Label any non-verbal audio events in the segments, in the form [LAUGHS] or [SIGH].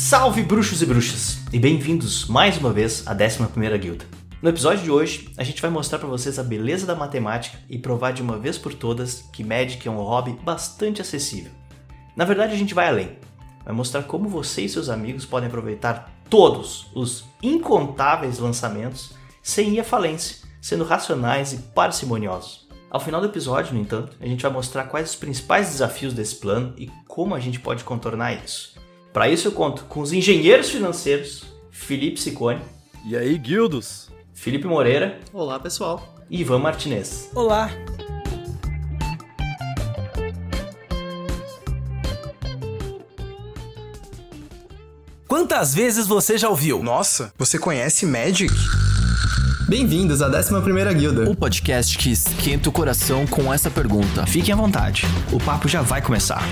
Salve bruxos e bruxas, e bem-vindos mais uma vez à 11ª Guilda. No episódio de hoje, a gente vai mostrar para vocês a beleza da matemática e provar de uma vez por todas que Magic é um hobby bastante acessível. Na verdade, a gente vai além. Vai mostrar como você e seus amigos podem aproveitar todos os incontáveis lançamentos sem ir à falência, sendo racionais e parcimoniosos. Ao final do episódio, no entanto, a gente vai mostrar quais os principais desafios desse plano e como a gente pode contornar isso. Para isso eu conto com os engenheiros financeiros Felipe Sicone. E aí, guildos? Felipe Moreira. Olá, pessoal. E Ivan Martinez. Olá. Quantas vezes você já ouviu? Nossa, você conhece Magic? Bem-vindos à 11ª Guilda. O podcast que esquenta o coração com essa pergunta. Fiquem à vontade, o papo já vai começar.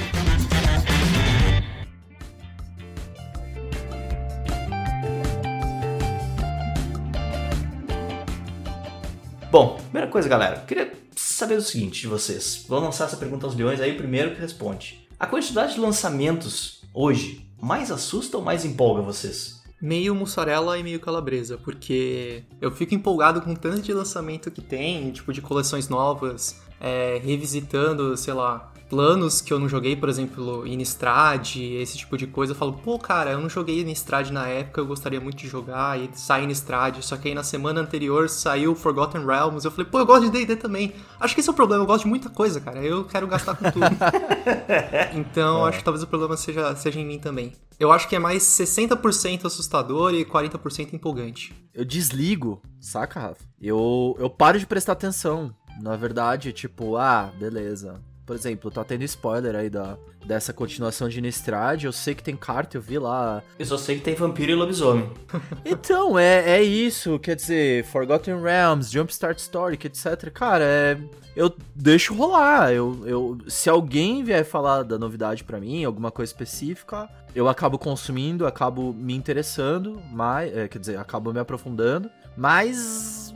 Primeira coisa, galera, queria saber o seguinte de vocês. Vou lançar essa pergunta aos leões aí, o primeiro que responde. A quantidade de lançamentos hoje mais assusta ou mais empolga vocês? Meio mussarela e meio calabresa, porque eu fico empolgado com o tanto de lançamento que tem, tipo de coleções novas, é, revisitando, sei lá, planos que eu não joguei, por exemplo, Innistrad, esse tipo de coisa. Eu falo, pô, cara, eu não joguei Innistrad na época, eu gostaria muito de jogar, e sai Innistrad. Só que aí na semana anterior saiu Forgotten Realms. Eu falei, pô, eu gosto de DD também. Acho que esse é o problema, eu gosto de muita coisa, cara. Eu quero gastar com tudo. [LAUGHS] então, é. acho que talvez o problema seja, seja em mim também. Eu acho que é mais 60% assustador e 40% empolgante. Eu desligo, saca, Rafa? Eu, eu paro de prestar atenção. Na verdade, tipo, ah, beleza por exemplo, tá tendo spoiler aí da, dessa continuação de Innistrad. Eu sei que tem carta, eu vi lá. Eu só sei que tem vampiro e lobisomem. [LAUGHS] então, é, é isso. Quer dizer, Forgotten Realms, Jumpstart Story, etc. Cara, é. Eu deixo rolar. Eu, eu, se alguém vier falar da novidade para mim, alguma coisa específica, eu acabo consumindo, acabo me interessando, mas, é, quer dizer, acabo me aprofundando. Mas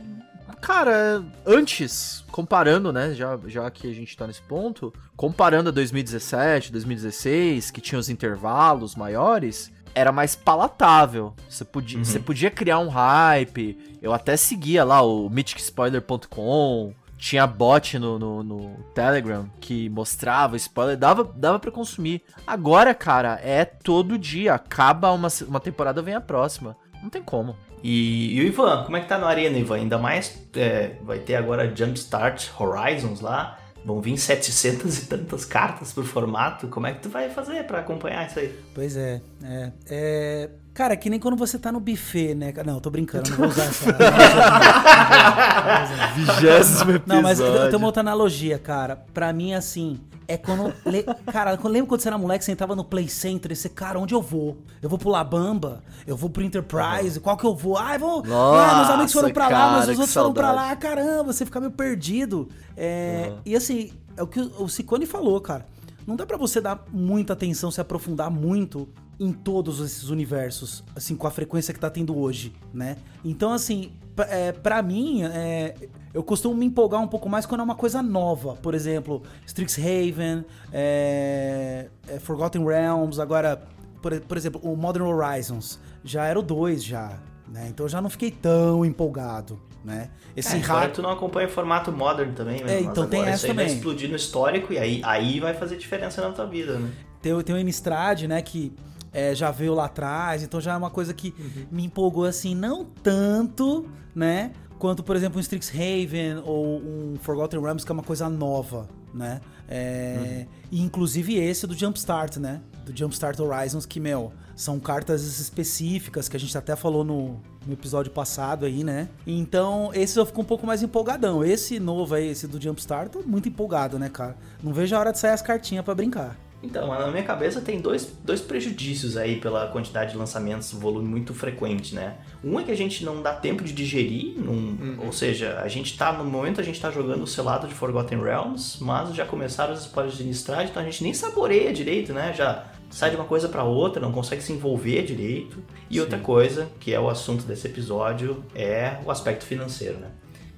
Cara, antes, comparando, né, já, já que a gente tá nesse ponto, comparando a 2017, 2016, que tinha os intervalos maiores, era mais palatável. Você podia, uhum. você podia criar um hype. Eu até seguia lá o mythicspoiler.com. Tinha bot no, no, no, Telegram que mostrava spoiler, dava, dava para consumir. Agora, cara, é todo dia. Acaba uma, uma temporada, vem a próxima. Não tem como. E, e, o Ivan, como é que tá na arena, Ivan? Ainda mais é, vai ter agora Jumpstart Horizons lá. Vão vir 700 e tantas cartas por formato. Como é que tu vai fazer para acompanhar isso aí? Pois é, é, é... Cara, que nem quando você tá no buffet, né? Não, tô brincando, não vou usar essa. [LAUGHS] Vigésimo episódio. Não, mas eu tenho uma outra analogia, cara. Pra mim, assim, é quando. Le... Cara, lembra quando você era moleque, você entrava no Play Center e você, cara, onde eu vou? Eu vou pro Labamba? Eu vou pro Enterprise? Qual que eu vou? Ah, eu vou. Nossa, ah, meus amigos foram pra cara, lá, mas os outros foram pra lá. Caramba, você fica meio perdido. É... Uhum. E assim, é o que o Ciccone falou, cara. Não dá para você dar muita atenção, se aprofundar muito em todos esses universos, assim, com a frequência que tá tendo hoje, né? Então, assim, é, para mim, é, eu costumo me empolgar um pouco mais quando é uma coisa nova. Por exemplo, Strixhaven, é, é, Forgotten Realms, agora, por, por, exemplo, o Modern Horizons. Já era o 2 já, né? Então eu já não fiquei tão empolgado, né? Esse é, rato... tu não acompanha o formato Modern também, né? É, então tem essa isso aí também. vai explodir no histórico e aí, aí vai fazer diferença na tua vida, né? Tem, tem o Innistrad, né, que é, já veio lá atrás, então já é uma coisa que uhum. me empolgou assim, não tanto, né? Quanto, por exemplo, um Strixhaven ou um Forgotten Realms, que é uma coisa nova, né? É, uhum. E inclusive esse do Jumpstart, né? Do Jumpstart Horizons, que, meu, são cartas específicas que a gente até falou no, no episódio passado aí, né? Então, esse eu fico um pouco mais empolgadão. Esse novo aí, esse do Jumpstart, tô muito empolgado, né, cara? Não vejo a hora de sair as cartinhas para brincar. Então, na minha cabeça tem dois, dois prejudícios aí pela quantidade de lançamentos, volume muito frequente, né? Um é que a gente não dá tempo de digerir, num, uhum. ou seja, a gente tá, no momento a gente tá jogando o selado de Forgotten Realms, mas já começaram os spoilers de Innistrad, então a gente nem saboreia direito, né? Já sai de uma coisa para outra, não consegue se envolver direito. E Sim. outra coisa, que é o assunto desse episódio, é o aspecto financeiro, né?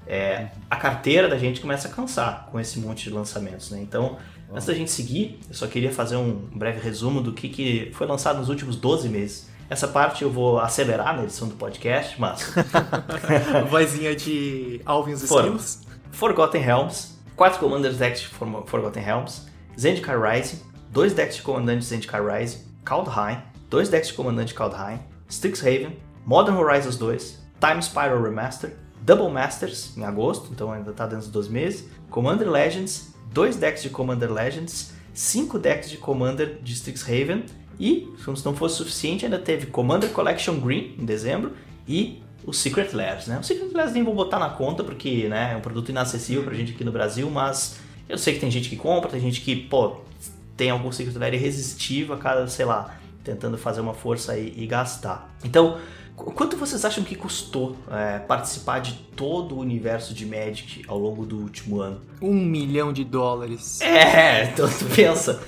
É, a carteira da gente começa a cansar com esse monte de lançamentos, né? Então, Antes da gente seguir, eu só queria fazer um breve resumo do que, que foi lançado nos últimos 12 meses. Essa parte eu vou acelerar na edição do podcast, mas [LAUGHS] Vozinha de Alvin os Foram. Skills. Forgotten Realms, 4 Commanders decks de For- Forgotten Realms, Zendikar Rising, 2 decks de comandante Zendikar Rising, Kaldheim, 2 decks de comandante Kaldheim, Strixhaven, Modern Horizons 2, Time Spiral Remaster, Double Masters em agosto, então ainda tá dentro dos 12 meses, Commander Legends, 2 decks de Commander Legends, 5 decks de Commander de Strixhaven e, se não fosse suficiente, ainda teve Commander Collection Green em dezembro e o Secret Lairs, né? O Secret Lairs nem vou botar na conta porque, né, é um produto inacessível pra gente aqui no Brasil, mas eu sei que tem gente que compra, tem gente que, pô, tem algum Secret Lair irresistível a cada, sei lá, tentando fazer uma força e, gastar. Então, quanto vocês acham que custou é, participar de todo o universo de Magic ao longo do último ano? Um milhão de dólares. É, [LAUGHS] então tu pensa,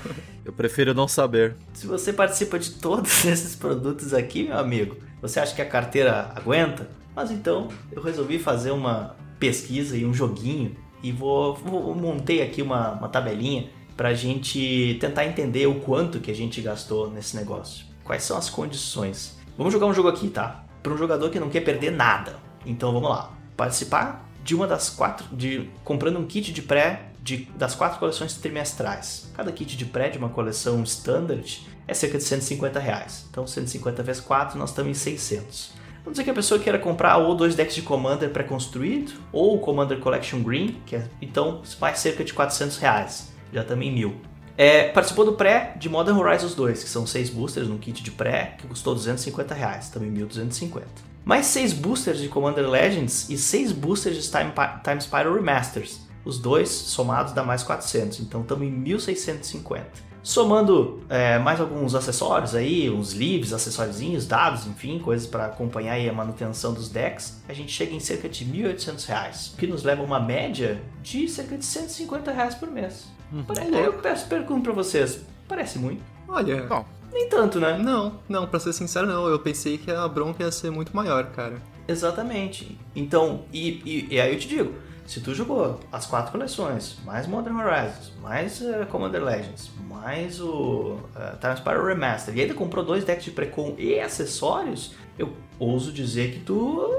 Eu prefiro não saber. se você participa de todos [LAUGHS] esses produtos aqui, meu amigo, você acha que a carteira aguenta? Mas então eu resolvi fazer uma pesquisa e um joguinho e vou, vou montei aqui uma, uma tabelinha pra gente tentar entender o quanto que a gente gastou nesse negócio. Quais são as condições? Vamos jogar um jogo aqui, tá? Para um jogador que não quer perder nada. Então vamos lá. Participar de uma das quatro, de comprando um kit de pré de, das quatro coleções trimestrais. Cada kit de pré de uma coleção standard é cerca de 150 reais. Então 150 vezes 4 nós estamos em 600. Vamos dizer que a pessoa queira comprar ou dois decks de Commander pré-construído, ou o Commander Collection Green, que é, então vai cerca de 400 reais. Já em 1000. É, participou do pré de Modern Horizons 2, que são 6 boosters num kit de pré, que custou 250 reais, também 1250. Mais 6 boosters de Commander Legends e 6 boosters de Time, Time Spiral Remasters. Os dois somados dá mais 400, então estamos em 1650. Somando é, mais alguns acessórios aí, uns livros, acessóriozinhos, dados, enfim, coisas para acompanhar aí a manutenção dos decks, a gente chega em cerca de 1.800 reais, o que nos leva a uma média de cerca de 150 reais por mês. Pare- Eu peço, pergunto para vocês, parece muito? Olha, Não. Nem tanto, né? não, não, pra ser sincero, não. Eu pensei que a bronca ia ser muito maior, cara. Exatamente. Então, e, e, e aí eu te digo, se tu jogou as quatro coleções, mais Modern Horizons, mais eh, Commander Legends, mais o uh, Time Spiral Remaster, e ainda comprou dois decks de precon e acessórios, eu ouso dizer que tu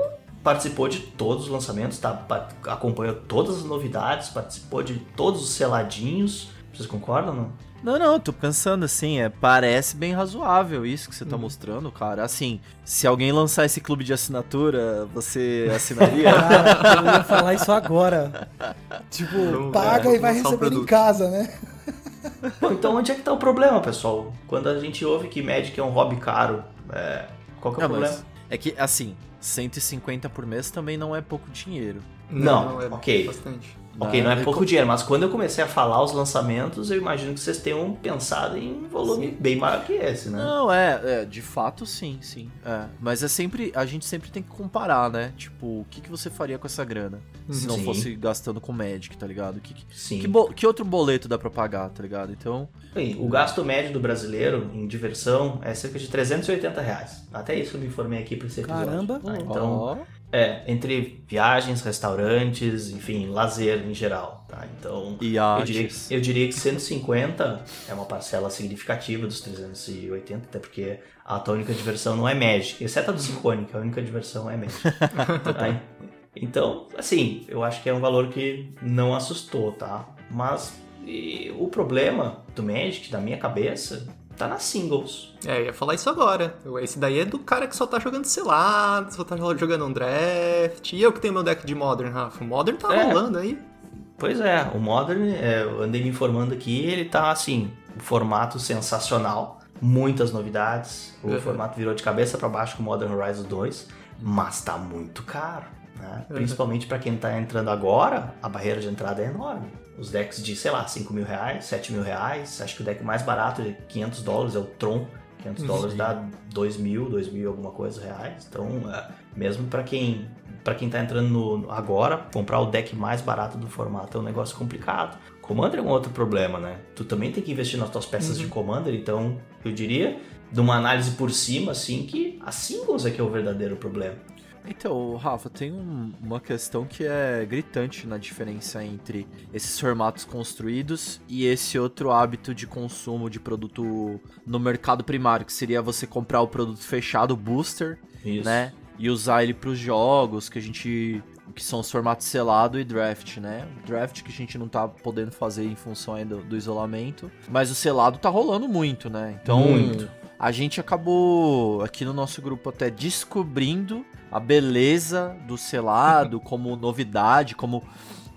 participou de todos os lançamentos, tá? Pa- acompanhou todas as novidades, participou de todos os seladinhos. Vocês concordam, não? Não, não, tô pensando assim, é, parece bem razoável isso que você tá mostrando, cara. Assim, se alguém lançar esse clube de assinatura, você [LAUGHS] assinaria? Cara, eu ia falar isso agora. Tipo, Vamos, Paga é, e vai um receber em casa, né? Bom, então onde é que tá o problema, pessoal? Quando a gente ouve que Magic é um hobby caro, é, qual que é o Não, problema? é que, assim, 150 por mês também não é pouco dinheiro. Não, é ok. bastante. Ok, não é Né? pouco dinheiro, mas quando eu comecei a falar os lançamentos, eu imagino que vocês tenham pensado em volume bem maior que esse, né? Não, é, é, de fato sim, sim. É. Mas é sempre. A gente sempre tem que comparar, né? Tipo, o que, que você faria com essa grana? Se não Sim. fosse gastando com Magic, tá ligado? Que, que, Sim. que, bo- que outro boleto dá pra pagar, tá ligado? Então. Bem, o gasto médio do brasileiro em diversão é cerca de 380 reais. Até isso eu me informei aqui esse episódio. Caramba. tá? Então, ó, é, entre viagens, restaurantes, enfim, lazer em geral, tá? Então, eu diria, eu diria que 150 é uma parcela significativa dos 380, até porque a tua única diversão não é Magic, exceto a do Ciccone, que a única diversão é Magic. [LAUGHS] Tá? Então, assim, eu acho que é um valor que não assustou, tá? Mas e, o problema do Magic, da minha cabeça, tá nas singles. É, eu ia falar isso agora. Esse daí é do cara que só tá jogando selado, só tá jogando um draft. E eu que tenho meu deck de Modern, Rafa. O Modern tá É. rolando aí. Pois é, o Modern, é, eu andei me informando aqui, ele tá assim, um formato sensacional, muitas novidades, o Uhum. formato virou de cabeça para baixo com o Modern Horizon 2, mas tá muito caro, né? Uhum. Principalmente para quem tá entrando agora, a barreira de entrada é enorme. Os decks de, sei lá, 5 mil reais, 7 mil reais, acho que o deck mais barato de 500 dólares é o Tron, 500 dólares dá 2 mil, 2 mil alguma coisa reais, então é, mesmo para quem para quem tá entrando no- agora, comprar o deck mais barato do formato é um negócio complicado. Commander é um outro problema, né? Tu também tem que investir nas tuas peças de Commander, então eu diria, de uma análise por cima, assim, que a singles é que é o verdadeiro problema. Então, Rafa, tem um- uma questão que é gritante na diferença entre esses formatos construídos e esse outro hábito de consumo de produto no mercado primário, que seria você comprar o produto fechado, o booster, Isso. né? E usar ele pros jogos que a gente. que são os formatos selado e draft, né? Draft que a gente não tá podendo fazer em função ainda do, do isolamento. Mas o selado tá rolando muito, né? Então. Muito. A gente acabou aqui no nosso grupo até descobrindo a beleza do selado [LAUGHS] como novidade, como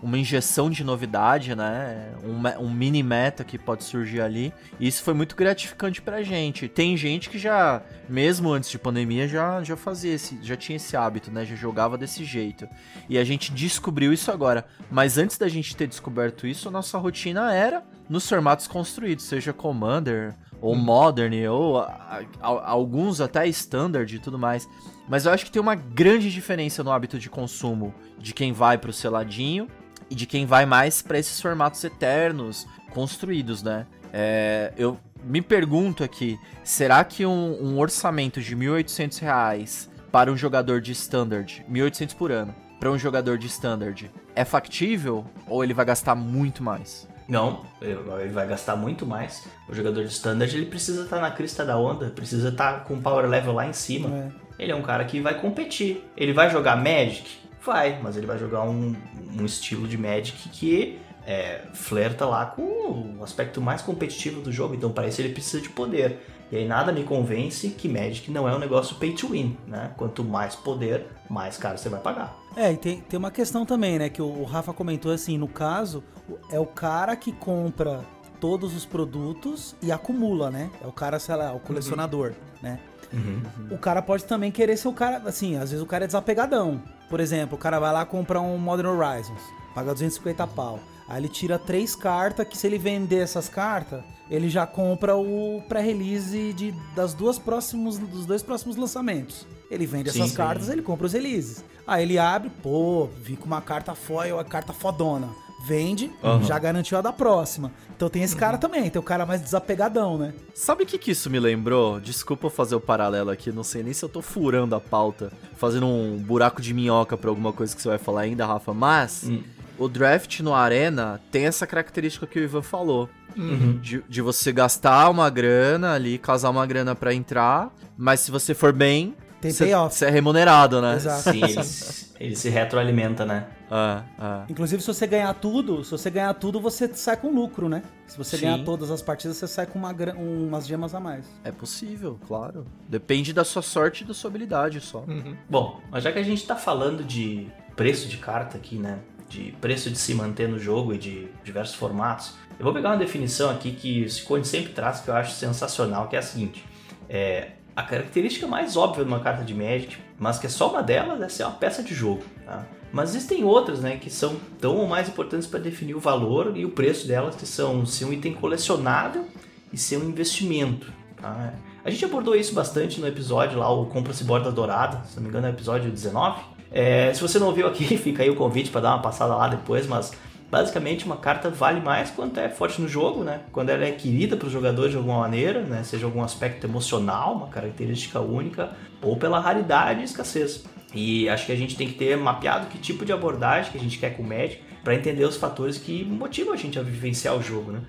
uma injeção de novidade, né? Um, um mini meta que pode surgir ali. E isso foi muito gratificante pra gente. Tem gente que já, mesmo antes de pandemia, já, já fazia esse, já tinha esse hábito, né? Já jogava desse jeito. E a gente descobriu isso agora. Mas antes da gente ter descoberto isso, a nossa rotina era nos formatos construídos, seja Commander ou Modern, ou a- a- alguns até Standard e tudo mais. Mas eu acho que tem uma grande diferença no hábito de consumo de quem vai pro seladinho e de quem vai mais pra esses formatos eternos construídos, né? É, eu me pergunto aqui, será que um, um orçamento de 1.800 reais para um jogador de Standard, 1.800 por ano, para um jogador de Standard, é factível ou ele vai gastar muito mais? Não, ele vai gastar muito mais. O jogador de standard ele precisa estar na crista da onda, precisa estar com o power level lá em cima. É. Ele é um cara que vai competir. Ele vai jogar Magic? Vai, mas ele vai jogar um, um estilo de Magic que é, flerta lá com o aspecto mais competitivo do jogo. Então, para isso, ele precisa de poder. E aí, nada me convence que Magic não é um negócio pay to win, né? Quanto mais poder, mais caro você vai pagar. É, e tem, tem uma questão também, né? Que o, Rafa comentou assim, no caso, é o cara que compra todos os produtos e acumula, né? É o cara, sei lá, o colecionador, né? O cara pode também querer ser o cara, assim, às vezes o cara é desapegadão. Por exemplo, o cara vai lá comprar um Modern Horizons, paga 250 pau. Aí ele tira três cartas que se ele vender essas cartas, ele já compra o pré-release de, das duas próximos, dos dois próximos lançamentos. Ele vende Sim, essas sim. cartas, ele compra os releases. Aí ele abre, pô, vi com uma carta foil, a carta fodona. Vende, já garantiu a da próxima. Então tem esse cara também, tem o cara mais desapegadão, né? Sabe o que, que isso me lembrou? Desculpa eu fazer o paralelo aqui, não sei nem se eu tô furando a pauta, fazendo um buraco de minhoca pra alguma coisa que você vai falar ainda, Rafa, mas Hum. o draft no Arena tem essa característica que o Ivan falou. De, de você gastar uma grana ali, casar uma grana pra entrar, mas se você for bem, Tem você payoff. você é remunerado, né? Exato. Sim, ele, se- ele se retroalimenta, né? Ah, ah. Inclusive, se você ganhar tudo, se você ganhar tudo, você sai com lucro, né? Se você Sim. ganhar todas as partidas, você sai com uma, umas gemas a mais. É possível, claro. Depende da sua sorte e da sua habilidade só. Bom, mas já que a gente tá falando de preço de carta aqui, né? De preço de se manter no jogo e de diversos formatos, eu vou pegar uma definição aqui que o Ciccone sempre traz que eu acho sensacional, que é a seguinte. É, a característica mais óbvia de uma carta de Magic, mas que é só uma delas, é ser uma peça de jogo. Tá? Mas existem outras, né, que são tão ou mais importantes para definir o valor e o preço delas, que são ser um item colecionável e ser um investimento. Tá? A gente abordou isso bastante no episódio lá, o Compra-se Borda Dourada, se não me engano é o episódio 19. É, se você não ouviu aqui, [LAUGHS] fica aí o convite para dar uma passada lá depois, mas basicamente uma carta vale mais quanto é forte no jogo, né? Quando ela é querida para os jogadores de alguma maneira, né? Seja algum aspecto emocional, uma característica única, ou pela raridade e escassez. E acho que a gente tem que ter mapeado que tipo de abordagem que a gente quer com o Magic para entender os fatores que motivam a gente a vivenciar o jogo, né?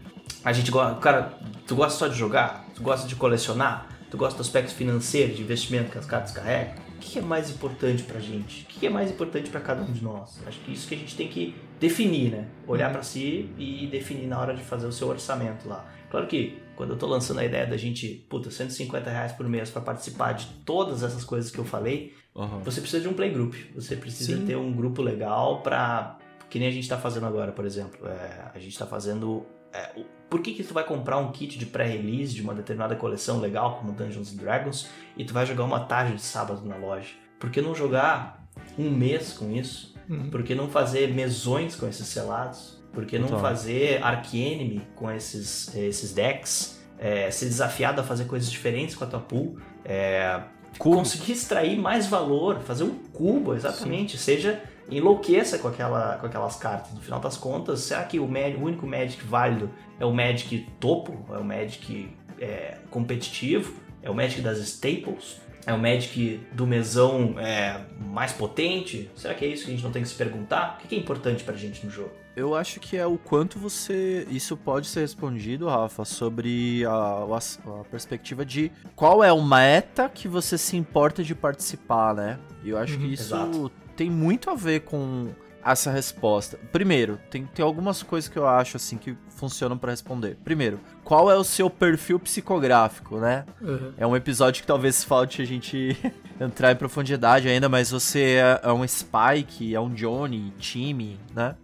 A gente gosta, cara, tu gosta só de jogar? Tu gosta de colecionar? Tu gosta do aspecto financeiro, de investimento que as cartas carregam? O que é mais importante pra gente? O que é mais importante pra cada um de nós? Acho que isso que a gente tem que definir, né? Olhar pra si e definir na hora de fazer o seu orçamento lá. Claro que quando eu tô lançando a ideia da gente, puta, 150 reais por mês pra participar de todas essas coisas que eu falei, Aham. você precisa de um playgroup. Você precisa Sim. ter um grupo legal pra. Que nem a gente tá fazendo agora, por exemplo. É, a gente tá fazendo. é, o- por que, que tu vai comprar um kit de pré-release de uma determinada coleção legal, como Dungeons and Dragons, e tu vai jogar uma tarde de sábado na loja? Por que não jogar um mês com isso? Uhum. Por que não fazer mesões com esses selados? Por que não Total. fazer Arcanime com esses, esses decks? É, ser desafiado a fazer coisas diferentes com a tua pool? É, conseguir extrair mais valor, fazer um cubo, exatamente. Seja enlouqueça com, aquela, com aquelas cartas. No final das contas, será que o, o único Magic válido é o Magic topo? É o Magic é, competitivo? É o Magic das staples? É o Magic do mesão é, mais potente? Será que é isso que a gente não tem que se perguntar? O que é importante pra gente no jogo? Eu acho que é o quanto você. Isso pode ser respondido, Rafa, sobre a, a, a, perspectiva de qual é o meta que você se importa de participar, né? E eu acho uhum, que isso exato. tem muito a ver com essa resposta. Primeiro, tem, tem algumas coisas que eu acho assim que funcionam para responder. Primeiro, qual é o seu perfil psicográfico, né? Uhum. É um episódio que talvez falte a gente [LAUGHS] entrar em profundidade ainda, mas você é, é um Spike, é um Johnny, time, né?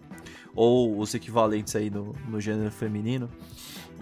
Ou os equivalentes aí no, no gênero feminino.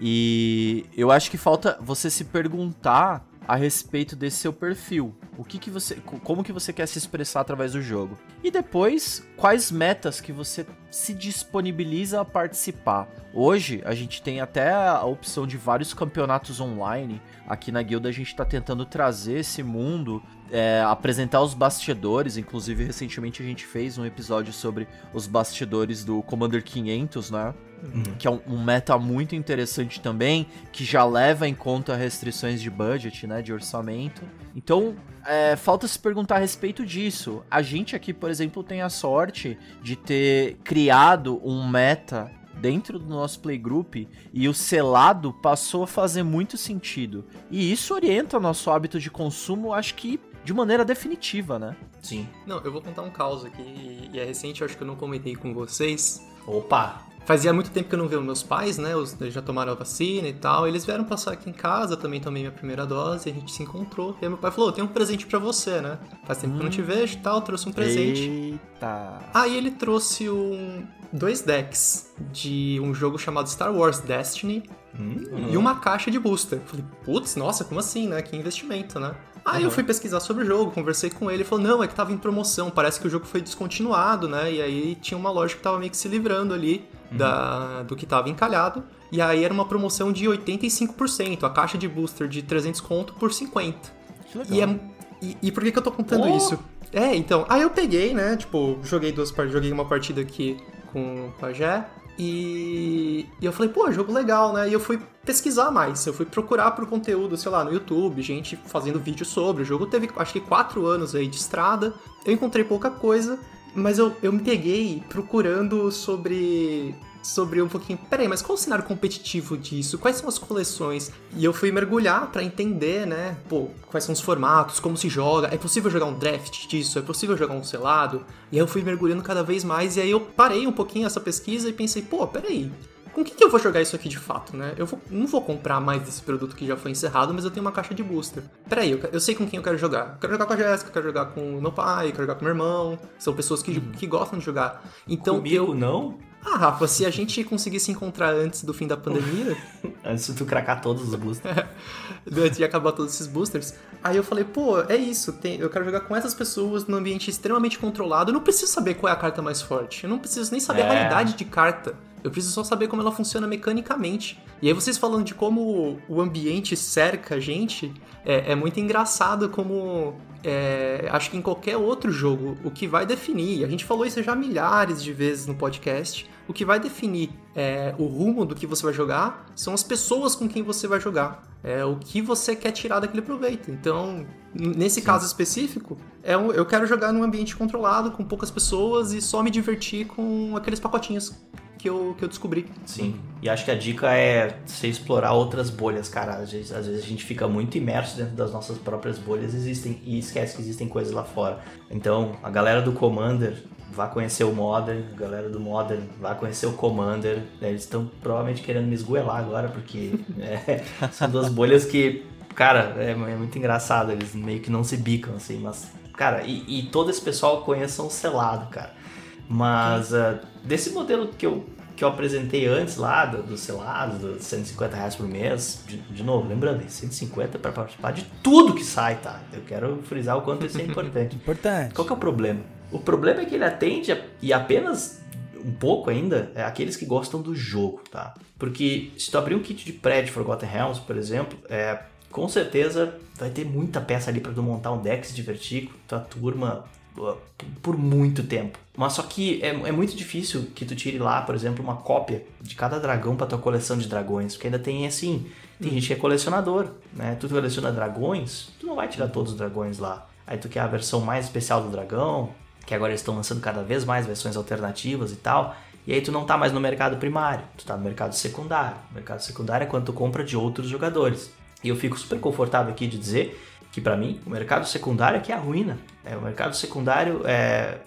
E eu acho que falta você se perguntar a respeito desse seu perfil. O que, que você, como que você quer se expressar através do jogo? E depois, quais metas que você se disponibiliza a participar? Hoje a gente tem até a opção de vários campeonatos online. Aqui na guilda a gente está tentando trazer esse mundo, é, apresentar os bastidores. Inclusive recentemente a gente fez um episódio sobre os bastidores do Commander 500, né? Uhum. Que é um, um, meta muito interessante também, que já leva em conta restrições de budget, né? De orçamento. Então, é, falta se perguntar a respeito disso. A gente aqui, por exemplo, tem a sorte de ter criado um meta dentro do nosso playgroup e o selado passou a fazer muito sentido. E isso orienta o nosso hábito de consumo, acho que de maneira definitiva, né? Sim. Não, eu vou contar um caos aqui, e é recente, acho que eu não comentei com vocês. Opa! Fazia muito tempo que eu não via meus pais, né? Eles já tomaram a vacina e tal. Eles vieram passar aqui em casa, também tomei minha primeira dose, a gente se encontrou. E aí meu pai falou: tem um presente para você, né? Faz tempo hum. que eu não te hum. vejo e tal, trouxe um presente. Eita! Aí ele trouxe um, dois decks de um jogo chamado Star Wars Destiny hum. e uma caixa de booster. Falei, putz, nossa, como assim, né? Que investimento, né? Aí uhum. eu fui pesquisar sobre o jogo, conversei com ele, ele falou: não, é que tava em promoção, parece que o jogo foi descontinuado, né? E aí tinha uma loja que tava meio que se livrando ali uhum. da, do que tava encalhado. E aí era uma promoção de 85%, a caixa de booster de 300 conto por 50. Que legal. E, é, e, e por que, que eu tô contando oh. isso? É, então, aí eu peguei, né? Tipo, joguei duas joguei uma partida aqui com o Pajé. E, e eu falei, pô, jogo legal, né? E eu fui pesquisar mais, eu fui procurar por conteúdo, sei lá, no YouTube, gente fazendo vídeo sobre. O jogo teve, acho que, quatro anos aí de estrada. Eu encontrei pouca coisa, mas eu, eu me peguei procurando sobre sobre um pouquinho. Peraí, mas qual o cenário competitivo disso? Quais são as coleções? E eu fui mergulhar para entender, né? Pô, quais são os formatos, como se joga. É possível jogar um draft disso? É possível jogar um selado? E aí eu fui mergulhando cada vez mais. E aí eu parei um pouquinho essa pesquisa e pensei, pô, peraí com o que, que, eu vou jogar isso aqui de fato, né? Eu vou, não vou comprar mais desse produto que já foi encerrado, mas eu tenho uma caixa de booster. Peraí, eu, eu sei com quem eu quero jogar. Eu quero jogar com a Jéssica, quero jogar com o meu pai, quero jogar com o meu irmão. São pessoas que, uhum. que gostam de jogar. Então Comigo, eu não? Ah, Rafa, se a gente conseguisse encontrar antes do fim da pandemia. [LAUGHS] antes de tu cracar todos os boosters. [LAUGHS] antes de acabar todos esses boosters. Aí eu falei, pô, é isso. Tem, eu quero jogar com essas pessoas num ambiente extremamente controlado. Eu não preciso saber qual é a carta mais forte. Eu não preciso nem saber é. a variedade de carta. Eu preciso só saber como ela funciona mecanicamente. E aí vocês falando de como o ambiente cerca a gente, é, é muito engraçado como é, acho que em qualquer outro jogo, o que vai definir, a gente falou isso já milhares de vezes no podcast, o que vai definir é, o rumo do que você vai jogar são as pessoas com quem você vai jogar. É o que você quer tirar daquele proveito. Então, nesse Sim. caso específico, é um, eu quero jogar num ambiente controlado, com poucas pessoas e só me divertir com aqueles pacotinhos que eu, que eu descobri. Sim. E acho que a dica é você explorar outras bolhas, cara. Às vezes, às vezes a gente fica muito imerso dentro das nossas próprias bolhas existem, e esquece que existem coisas lá fora. Então, a galera do Commander, vá conhecer o Modern, a galera do Modern, vá conhecer o Commander. Né? Eles estão provavelmente querendo me esgoelar agora, porque [LAUGHS] é, são duas bolhas que, cara, é, é, muito engraçado, eles meio que não se bicam, assim, mas, cara, e, e todo esse pessoal conheçam o selado, cara. Mas uh, desse modelo que eu, que eu apresentei antes lá, do, do selado, dos 150 reais por mês, de, de novo, lembrando, 150 para participar de tudo que sai, tá? Eu quero frisar o quanto isso é [LAUGHS] importante. importante. Qual que é o problema? O problema é que ele atende e apenas um pouco ainda é aqueles que gostam do jogo, tá? Porque se tu abrir um kit de pré de Forgotten Realms, por exemplo, é, com certeza vai ter muita peça ali para tu montar um deck, se divertir com tua turma uh, por muito tempo. Mas só que é, é, muito difícil que tu tire lá, por exemplo, uma cópia de cada dragão para tua coleção de dragões, porque ainda tem assim, tem gente que é colecionador, né? Tu coleciona dragões, tu não vai tirar todos os dragões lá. Aí tu quer a versão mais especial do dragão, que agora eles estão lançando cada vez mais versões alternativas e tal. E aí tu não tá mais no mercado primário, tu tá no mercado secundário. O mercado secundário é quando tu compra de outros jogadores. E eu fico super confortável aqui de dizer que para mim o mercado secundário é que é a ruína. É, o mercado secundário é,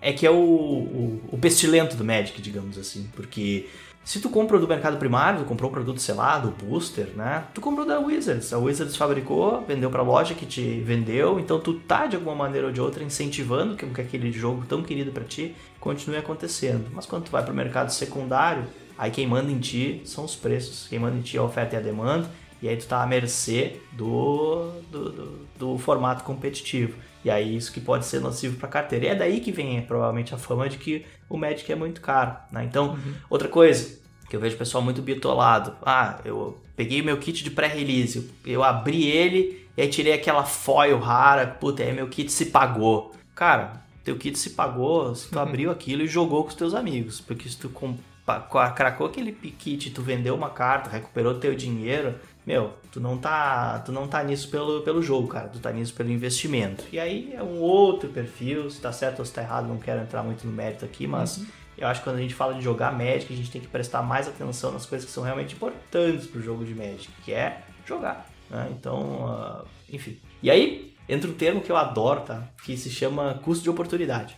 é que é o, o, o pestilento do Magic, digamos assim. Porque se tu compra do mercado primário, tu comprou um produto selado, booster, né? Tu comprou da Wizards. A Wizards fabricou, vendeu pra loja que te vendeu, então tu tá de alguma maneira ou de outra incentivando que, que aquele jogo tão querido para ti continue acontecendo. Mas quando tu vai pro mercado secundário, aí quem manda em ti são os preços, quem manda em ti é a oferta e a demanda, e aí tu tá à mercê do, do, do, do formato competitivo. E aí isso que pode ser nocivo para carteira. E é daí que vem provavelmente a fama de que o Magic é muito caro. Né? Então, uhum. outra coisa que eu vejo o pessoal muito bitolado. Ah, eu peguei meu kit de pré-release, eu abri ele e aí tirei aquela foil rara, puta, aí meu kit se pagou. Cara, teu kit se pagou se tu uhum. abriu aquilo e jogou com os teus amigos. Porque se tu cracou aquele kit, tu vendeu uma carta, recuperou teu dinheiro, meu, tu não tá, tu não tá nisso pelo, pelo jogo, cara, tu tá nisso pelo investimento. E aí é um outro perfil, se tá certo ou se tá errado, não quero entrar muito no mérito aqui, mas uhum. Eu acho que quando a gente fala de jogar Magic, a gente tem que prestar mais atenção nas coisas que são realmente importantes pro jogo de Magic, que é jogar, né? Então, uh, enfim. E aí entra um termo que eu adoro, tá? Que se chama custo de oportunidade.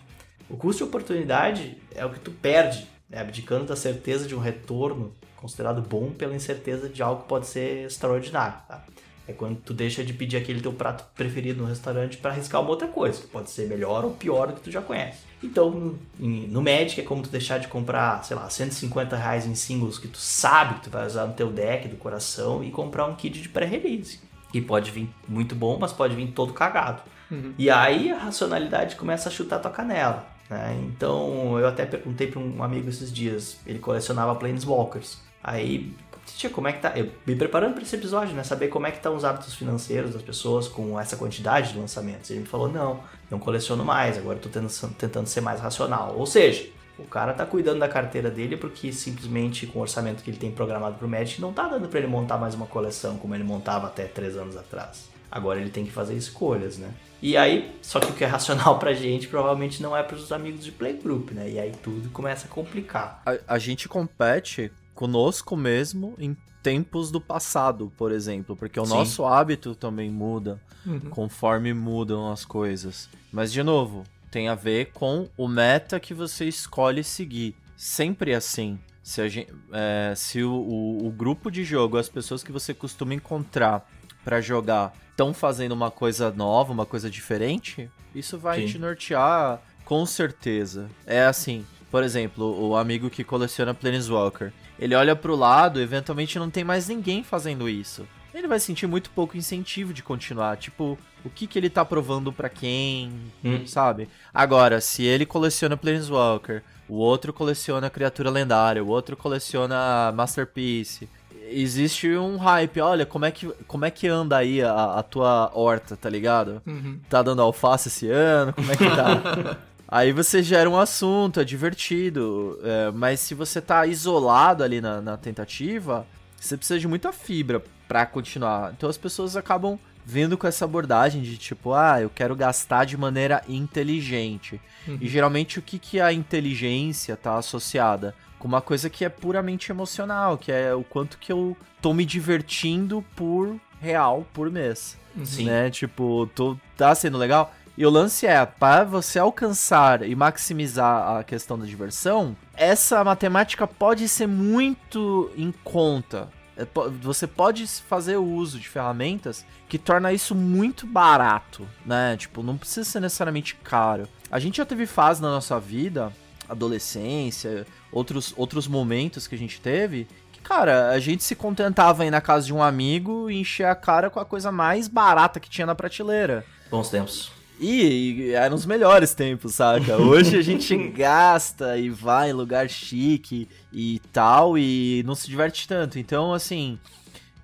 O custo de oportunidade é o que tu perde, né? abdicando da certeza de um retorno considerado bom pela incerteza de algo que pode ser extraordinário. Tá? É quando tu deixa de pedir aquele teu prato preferido no restaurante para arriscar uma outra coisa, que pode ser melhor ou pior do que tu já conhece. Então, no Magic é como tu deixar de comprar, sei lá, 150 reais em símbolos que tu sabe que tu vai usar no teu deck do coração e comprar um kit de pré-release. Que pode vir muito bom, mas pode vir todo cagado. Uhum. E aí a racionalidade começa a chutar tua canela. Né? Então eu até perguntei para um amigo esses dias, ele colecionava Planeswalkers. Aí, tia, como é que tá? Eu me preparando para esse episódio, né? Saber como é que estão os hábitos financeiros das pessoas com essa quantidade de lançamentos. Ele me falou: não, não coleciono mais, agora estou tentando ser mais racional. Ou seja, o cara tá cuidando da carteira dele porque simplesmente com o orçamento que ele tem programado pro Magic não tá dando para ele montar mais uma coleção como ele montava até três anos atrás. Agora ele tem que fazer escolhas, né? E aí, só que o que é racional [LAUGHS] pra gente provavelmente não é pros amigos de playgroup, né? E aí tudo começa a complicar. A, a gente compete conosco mesmo em tempos do passado, por exemplo, porque o Sim. nosso hábito também muda uhum. conforme mudam as coisas. Mas de novo, tem a ver com o meta que você escolhe seguir. Sempre assim. Se, a gente, é, se o, o, o grupo de jogo, as pessoas que você costuma encontrar para jogar, estão fazendo uma coisa nova, uma coisa diferente, isso vai Sim. te nortear com certeza. É assim, por exemplo, o amigo que coleciona Planeswalker ele olha pro lado, eventualmente não tem mais ninguém fazendo isso. Ele vai sentir muito pouco incentivo de continuar. Tipo, o que, que ele tá provando para quem, hum. sabe? Agora, se ele coleciona Planeswalker, o outro coleciona criatura lendária, o outro coleciona Masterpiece. Existe um hype, olha, como é que, como é que anda aí a, a tua horta, tá ligado? Uhum. Tá dando alface esse ano? Como é que tá? [LAUGHS] Aí você gera um assunto, é divertido. É, mas se você tá isolado ali na, na tentativa, você precisa de muita fibra para continuar. Então as pessoas acabam vindo com essa abordagem de tipo, ah, eu quero gastar de maneira inteligente. Uhum. E geralmente o que, que a inteligência tá associada? Com uma coisa que é puramente emocional, que é o quanto que eu tô me divertindo por real por mês. Sim. Né? Tipo, tô, tá sendo legal? E o lance é, para você alcançar e maximizar a questão da diversão, essa matemática pode ser muito em conta. É, você pode fazer uso de ferramentas que torna isso muito barato, né? Tipo, não precisa ser necessariamente caro. A gente já teve fase na nossa vida, adolescência, outros, outros momentos que a gente teve, que, cara, a gente se contentava aí na casa de um amigo e encher a cara com a coisa mais barata que tinha na prateleira. Bons tempos. E, e eram os melhores tempos, saca? Hoje a gente [LAUGHS] gasta e vai em lugar chique e tal e não se diverte tanto. Então, assim,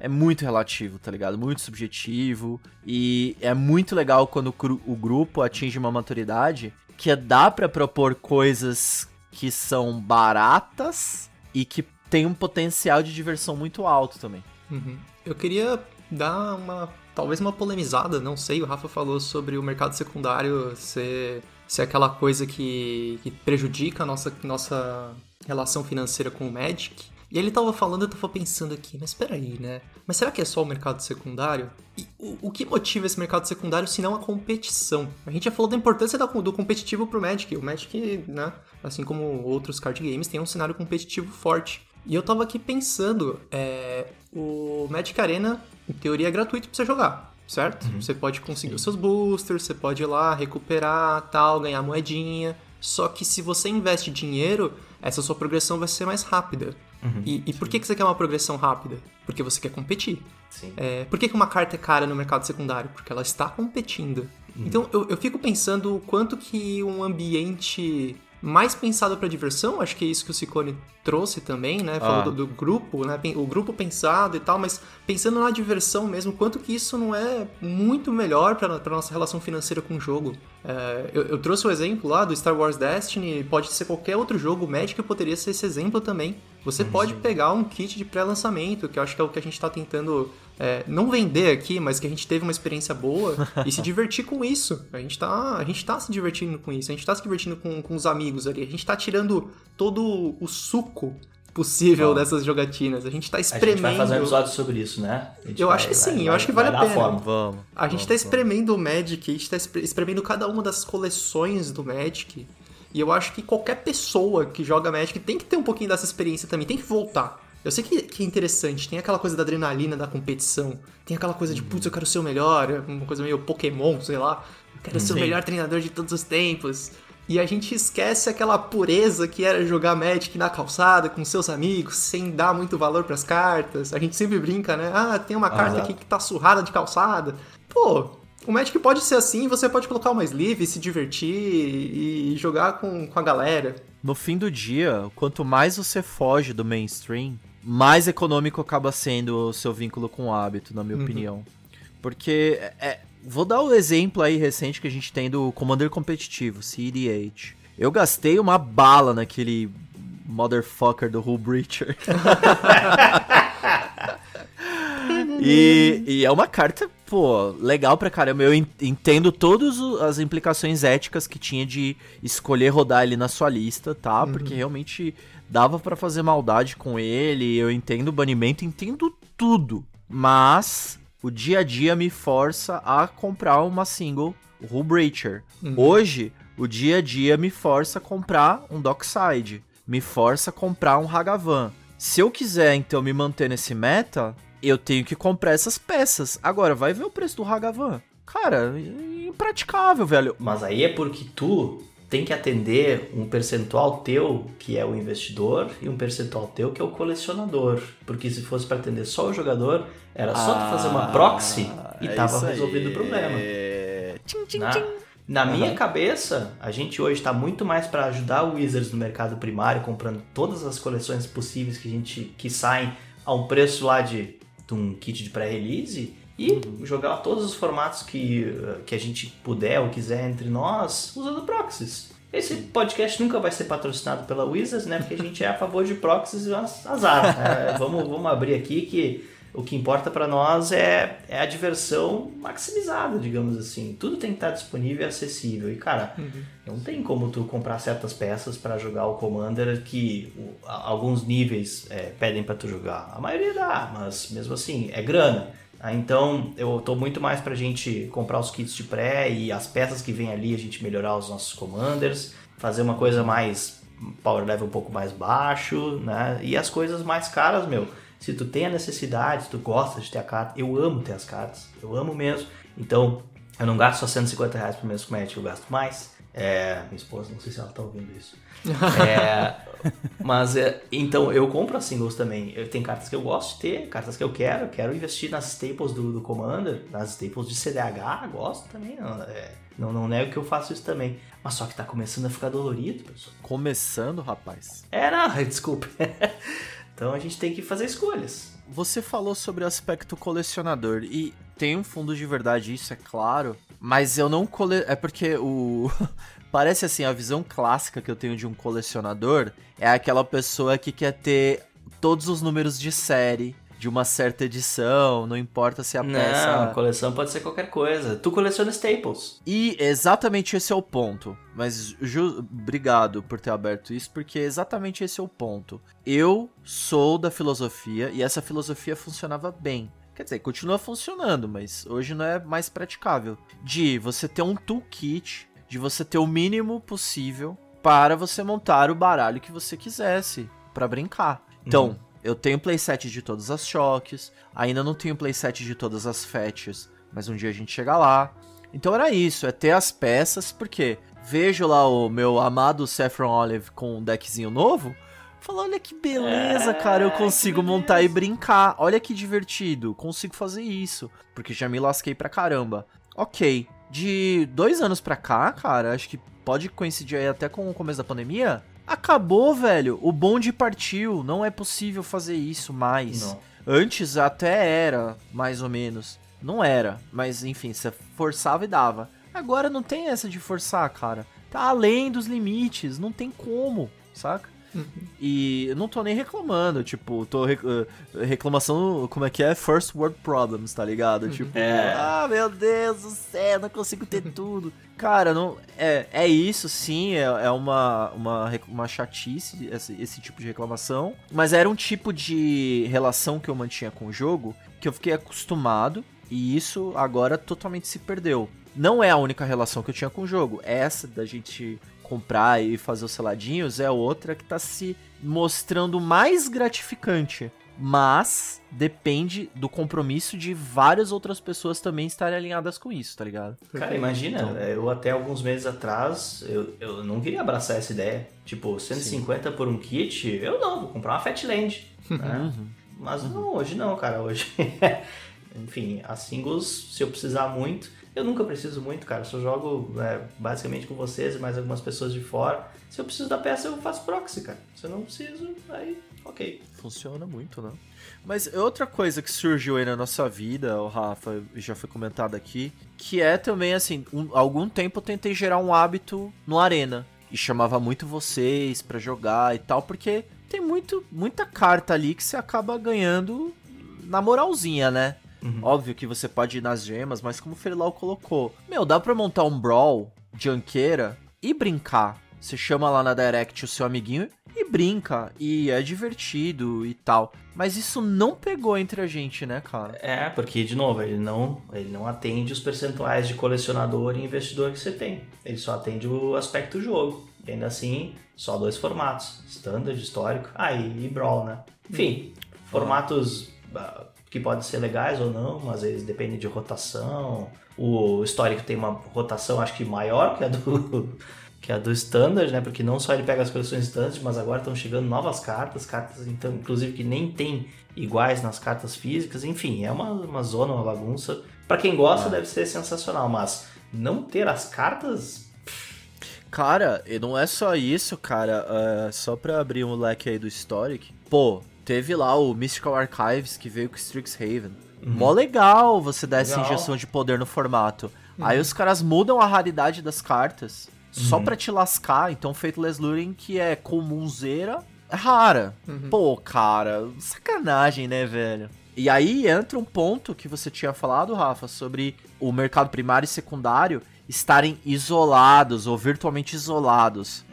é muito relativo, tá ligado? Muito subjetivo. E é muito legal quando o, gru- o grupo atinge uma maturidade que dá pra propor coisas que são baratas e que tem um potencial de diversão muito alto também. Uhum. Eu queria dar uma. Talvez uma polemizada, não sei. O Rafa falou sobre o mercado secundário ser, ser aquela coisa que, que prejudica a nossa, nossa relação financeira com o Magic. E ele tava falando, eu tava pensando aqui, mas peraí, né? Mas será que é só o mercado secundário? E o, o que motiva esse mercado secundário se não a competição? A gente já falou da importância do competitivo pro Magic. O Magic, né? Assim como outros card games, tem um cenário competitivo forte. E eu tava aqui pensando, é, o Magic Arena, em teoria, é gratuito pra você jogar, certo? Você pode conseguir os seus boosters, você pode ir lá recuperar, tal, ganhar moedinha. Só que se você investe dinheiro, essa sua progressão vai ser mais rápida. e e por que, que você quer uma progressão rápida? Porque você quer competir. Sim. É, por que, que uma carta é cara no mercado secundário? Porque ela está competindo. Então eu, eu fico pensando o quanto que um ambiente mais pensado para diversão, acho que é isso que o Ciccone trouxe também, né? Falou Ah. do, do grupo, né? O grupo pensado e tal, mas pensando na diversão mesmo, quanto que isso não é muito melhor para nossa relação financeira com o jogo. É, eu, eu trouxe o exemplo lá do Star Wars Destiny, pode ser qualquer outro jogo, o Magic poderia ser esse exemplo também. Você pode pegar um kit de pré-lançamento, que eu acho que é o que a gente tá tentando é, não vender aqui, mas que a gente teve uma experiência boa e se [LAUGHS] divertir com isso. A gente tá, gente tá se divertindo com isso, a gente tá se divertindo com, com os amigos ali, a gente tá tirando todo o suco possível Ó. dessas jogatinas, a gente tá A gente espremendo. vai fazer um episódio sobre isso, né? Eu vai- acho que vai- sim, eu vai- acho que vale a pena. forma. Vamos. A gente vamos, tá espremendo o Magic, a gente tá espre- espremendo cada uma das coleções do Magic. E eu acho que qualquer pessoa que joga Magic tem que ter um pouquinho dessa experiência também, tem que voltar. Eu sei que, que é interessante, tem aquela coisa da adrenalina da competição, tem aquela coisa de, putz, eu quero ser o melhor, uma coisa meio Pokémon, sei lá. Eu quero ser o Sim. melhor treinador de todos os tempos. E a gente esquece aquela pureza que era jogar Magic na calçada com seus amigos, sem dar muito valor pras cartas. A gente sempre brinca, né? Ah, tem uma carta exato. aqui que tá surrada de calçada. Pô, o Magic pode ser assim, você pode colocar uma sleeve, se divertir e jogar com, com a galera. No fim do dia, quanto mais você foge do mainstream, mais econômico acaba sendo o seu vínculo com o hábito, na minha Uhum. opinião. Porque, é, vou dar o exemplo aí recente que a gente tem do Commander competitivo, CDH. Eu gastei uma bala naquele motherfucker do Hull Breacher. [LAUGHS] E, e é uma carta, pô, legal pra caramba. Eu en- entendo todas as implicações éticas que tinha de escolher rodar ele na sua lista, tá? Porque realmente dava pra fazer maldade com ele. Eu entendo o banimento, entendo tudo. Mas o dia a dia me força a comprar uma single, o Hull Breacher. Hoje, o dia a dia me força a comprar um Dockside. Me força a comprar um Hagavan. Se eu quiser, então, me manter nesse meta, eu tenho que comprar essas peças. Agora, vai ver o preço do Hagavan. Cara, impraticável, velho. Mas aí é porque tu tem que atender um percentual teu, que é o investidor, e um percentual teu, que é o colecionador. Porque se fosse para atender só o jogador, era só tu fazer uma proxy e é tava isso aí. resolvido o problema. É... Tchim, tchim, Na, tchim. na minha cabeça, a gente hoje está muito mais para ajudar o Wizards no mercado primário, comprando todas as coleções possíveis que a gente que saem a um preço lá de, de um kit de pré-release e jogar todos os formatos que, que a gente puder ou quiser entre nós usando proxies. Esse podcast nunca vai ser patrocinado pela Wizards, né? Porque a gente é a favor de proxies e az- azar. É, [LAUGHS] vamos, vamos abrir aqui que o que importa para nós é, é a diversão maximizada, digamos assim. Tudo tem que estar disponível e acessível. E, cara, não tem como tu comprar certas peças para jogar o Commander que o- alguns níveis é, pedem para tu jogar. A maioria dá, mas mesmo assim, é grana. Ah, então, eu tô muito mais pra gente comprar os kits de pré e as peças que vem ali, a gente melhorar os nossos Commanders, fazer uma coisa mais power level um pouco mais baixo, né? E as coisas mais caras, meu, se tu tem a necessidade, se tu gosta de ter a carta, eu amo ter as cartas, eu amo mesmo. Então, eu não gasto só 150 reais por mês com Magic, eu gasto mais. É, minha esposa, não sei se ela tá ouvindo isso. [LAUGHS] É, [LAUGHS] mas, é, então, eu compro as singles também. Eu tenho cartas que eu gosto de ter, cartas que eu quero. Eu quero investir nas staples do, do Commander, nas staples de CDH, gosto também. Não, é, não, não nego que eu faço isso também. Mas só que tá começando a ficar dolorido, pessoal. Começando, rapaz. É, não, [LAUGHS] desculpe. então a gente tem que fazer escolhas. você falou sobre o aspecto colecionador e tem um fundo de verdade, isso é claro, mas eu não cole... É porque o. [LAUGHS] Parece assim, a visão clássica que eu tenho de um colecionador é aquela pessoa que quer ter todos os números de série de uma certa edição, não importa se a Não, peça. coleção pode ser qualquer coisa. Tu coleciona staples. E exatamente esse é o ponto. Mas, Ju, obrigado por ter aberto isso, porque exatamente esse é o ponto. Eu sou da filosofia e essa filosofia funcionava bem. Quer dizer, continua funcionando, mas hoje não é mais praticável. De você ter um toolkit, de você ter o mínimo possível para você montar o baralho que você quisesse para brincar. Então, eu tenho playset de todas as choques, ainda não tenho playset de todas as fetches, mas um dia a gente chega lá. Então era isso, é ter as peças, porque vejo lá o meu amado Saffron Olive com um deckzinho novo, falo, olha que beleza, cara, eu consigo montar e brincar, olha que divertido, consigo fazer isso, porque já me lasquei pra caramba. Ok, de dois anos pra cá, cara, acho que pode coincidir aí até com o começo da pandemia, acabou, velho, o bonde partiu, não é possível fazer isso mais. Não. Antes até era, mais ou menos. Não era, mas enfim, você forçava e dava. Agora não tem essa de forçar, cara. Tá além dos limites, não tem como, saca? E eu não tô nem reclamando, tipo, tô rec- eh, reclamação, como é que é? First world problems, tá ligado? Tipo, É. ah, meu Deus do céu, não consigo ter [LAUGHS] tudo. Cara, não, é, é isso sim, é, é uma, uma, uma chatice esse, esse tipo de reclamação, mas era um tipo de relação que eu mantinha com o jogo que eu fiquei acostumado e isso agora totalmente se perdeu. Não é a única relação que eu tinha com o jogo, essa da gente comprar e fazer os seladinhos é outra que tá se mostrando mais gratificante. Mas depende do compromisso de várias outras pessoas também estarem alinhadas com isso, tá ligado? Cara, imagina, eu até alguns meses atrás, eu, eu não queria abraçar essa ideia. Tipo, 150 por um kit, eu não, vou comprar uma Fatland. né? [LAUGHS] Mas não, hoje não, cara. Hoje, [LAUGHS] enfim, as singles, se eu precisar muito, eu nunca preciso muito, cara. Só jogo é, basicamente com vocês e mais algumas pessoas de fora. Se eu preciso da peça, eu faço proxy, cara. Se eu não preciso, aí, ok. Funciona muito, né? Mas outra coisa que surgiu aí na nossa vida, o Rafa, já foi comentado aqui, que é também assim, um- algum tempo eu tentei gerar um hábito no Arena e chamava muito vocês pra jogar e tal, porque tem muito, muita carta ali que você acaba ganhando na moralzinha, né? Óbvio que você pode ir nas gemas, mas como o Ferilau colocou, meu, dá pra montar um brawl de anqueira e brincar. Você chama lá na Direct o seu amiguinho e brinca, e é divertido e tal. Mas isso não pegou entre a gente, né, cara? É, porque, de novo, ele não, ele não atende os percentuais de colecionador e investidor que você tem. Ele só atende o aspecto jogo. E ainda assim, só dois formatos: standard, histórico, ah, e, e brawl, né? Enfim, formatos ah, que podem ser legais ou não, mas eles dependem de rotação. O histórico tem uma rotação, acho que maior que a do. [LAUGHS] Que a do Standard, né? Porque não só ele pega as coleções Standard, mas agora estão chegando novas cartas, cartas, então, inclusive, que nem tem iguais nas cartas físicas. Enfim, é uma, uma zona, uma bagunça. Pra quem gosta, deve ser sensacional, mas não ter as cartas. Cara, e não é só isso, cara. é, só pra abrir um leque aí do Historic. Pô, teve lá o Mystical Archives que veio com o Strixhaven. Mó legal você dar essa Legal. injeção de poder no formato. Aí os caras mudam a raridade das cartas só pra te lascar. Então, Faithless Luring, que é comunzeira, é rara. Pô, cara, sacanagem, né, velho? E aí entra um ponto que você tinha falado, Rafa, sobre o mercado primário e secundário estarem isolados ou virtualmente isolados.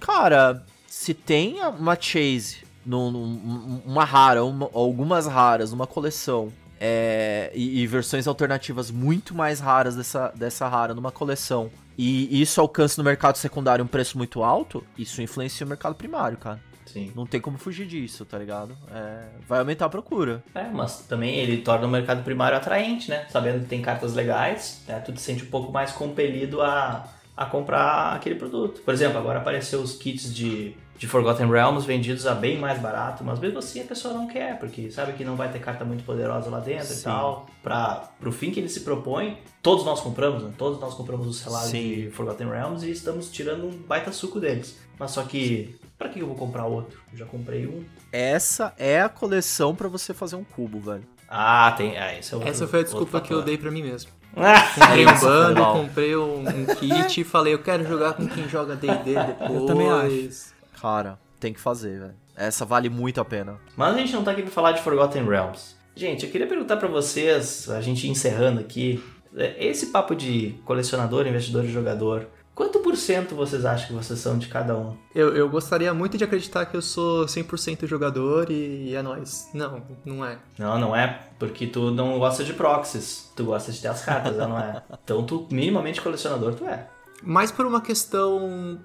Cara, se tem uma chase, num- num- uma rara, uma- algumas raras, numa coleção, é, e, e versões alternativas muito mais raras dessa, dessa rara numa coleção, e isso alcança no mercado secundário um preço muito alto, isso influencia o mercado primário, cara. Sim. Não tem como fugir disso, tá ligado? É, vai aumentar a procura. É, mas também ele torna o mercado primário atraente, né? Sabendo que tem cartas legais, né? tu te sente um pouco mais compelido a, a comprar aquele produto. Por exemplo, agora apareceu os kits de, de Forgotten Realms vendidos a bem mais barato, mas mesmo assim a pessoa não quer, porque sabe que não vai ter carta muito poderosa lá dentro e Sim. tal. Pra, pro fim que ele se propõe, todos nós compramos, né? Todos nós compramos o selado Sim. de Forgotten Realms e estamos tirando um baita suco deles. Mas só que Pra que eu vou comprar outro? Eu já comprei um. Essa é a coleção pra você fazer um cubo, velho. Ah, tem. Ah, esse é outro, Essa foi a desculpa que eu dei pra mim mesmo. [LAUGHS] Ah, Comprei um bando, comprei um, um kit e falei, eu quero jogar com quem joga D&D depois. também acho. Cara, tem que fazer, velho. Essa vale muito a pena. Mas a gente não tá aqui pra falar de Forgotten Realms. Gente, eu queria perguntar pra vocês, a gente encerrando aqui, é, esse papo de colecionador, investidor e jogador, quanto por cento vocês acham que vocês são de cada um? Eu, eu gostaria muito de acreditar que eu sou 100% jogador e é nóis. Não, não é. Não, não é, porque tu não gosta de proxies, tu gosta de ter as cartas, [LAUGHS] não é? Então tu, minimamente colecionador, tu é. Mais por uma questão,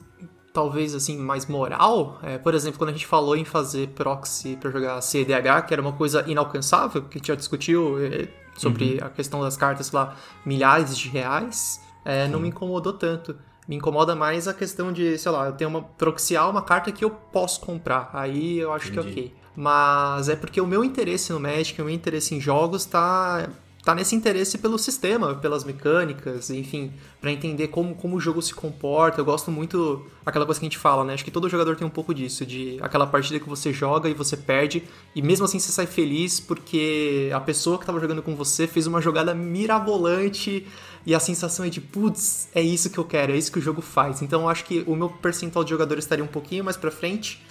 talvez assim, mais moral. É, por exemplo, quando a gente falou em fazer proxy pra jogar CDH, que era uma coisa inalcançável, que a gente já discutiu é, sobre a questão das cartas lá, milhares de reais, é, não me incomodou tanto. Me incomoda mais a questão de, sei lá, eu tenho uma proxial, uma carta que eu posso comprar. Aí eu acho que é Entendi. ok. Mas é porque o meu interesse no Magic, o meu interesse em jogos tá tá nesse interesse pelo sistema, pelas mecânicas, enfim, pra entender como, como o jogo se comporta. Eu gosto muito aquela coisa que a gente fala, né? Acho que todo jogador tem um pouco disso, de aquela partida que você joga e você perde, e mesmo assim você sai feliz porque a pessoa que tava jogando com você fez uma jogada mirabolante e a sensação é de, putz, é isso que eu quero, é isso que o jogo faz. Então eu acho que o meu percentual de jogadores estaria um pouquinho mais pra frente.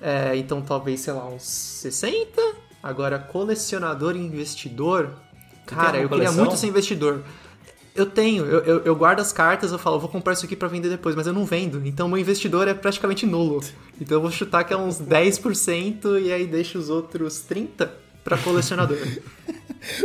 É, então talvez, sei lá, uns 60. Agora, colecionador e investidor. Cara, eu queria muito ser investidor. Eu tenho, eu, eu, eu guardo as cartas, eu falo, vou comprar isso aqui pra vender depois, mas eu não vendo. Então meu investidor é praticamente nulo. Então eu vou chutar que é uns 10% e aí deixo os outros 30% pra colecionador. [LAUGHS]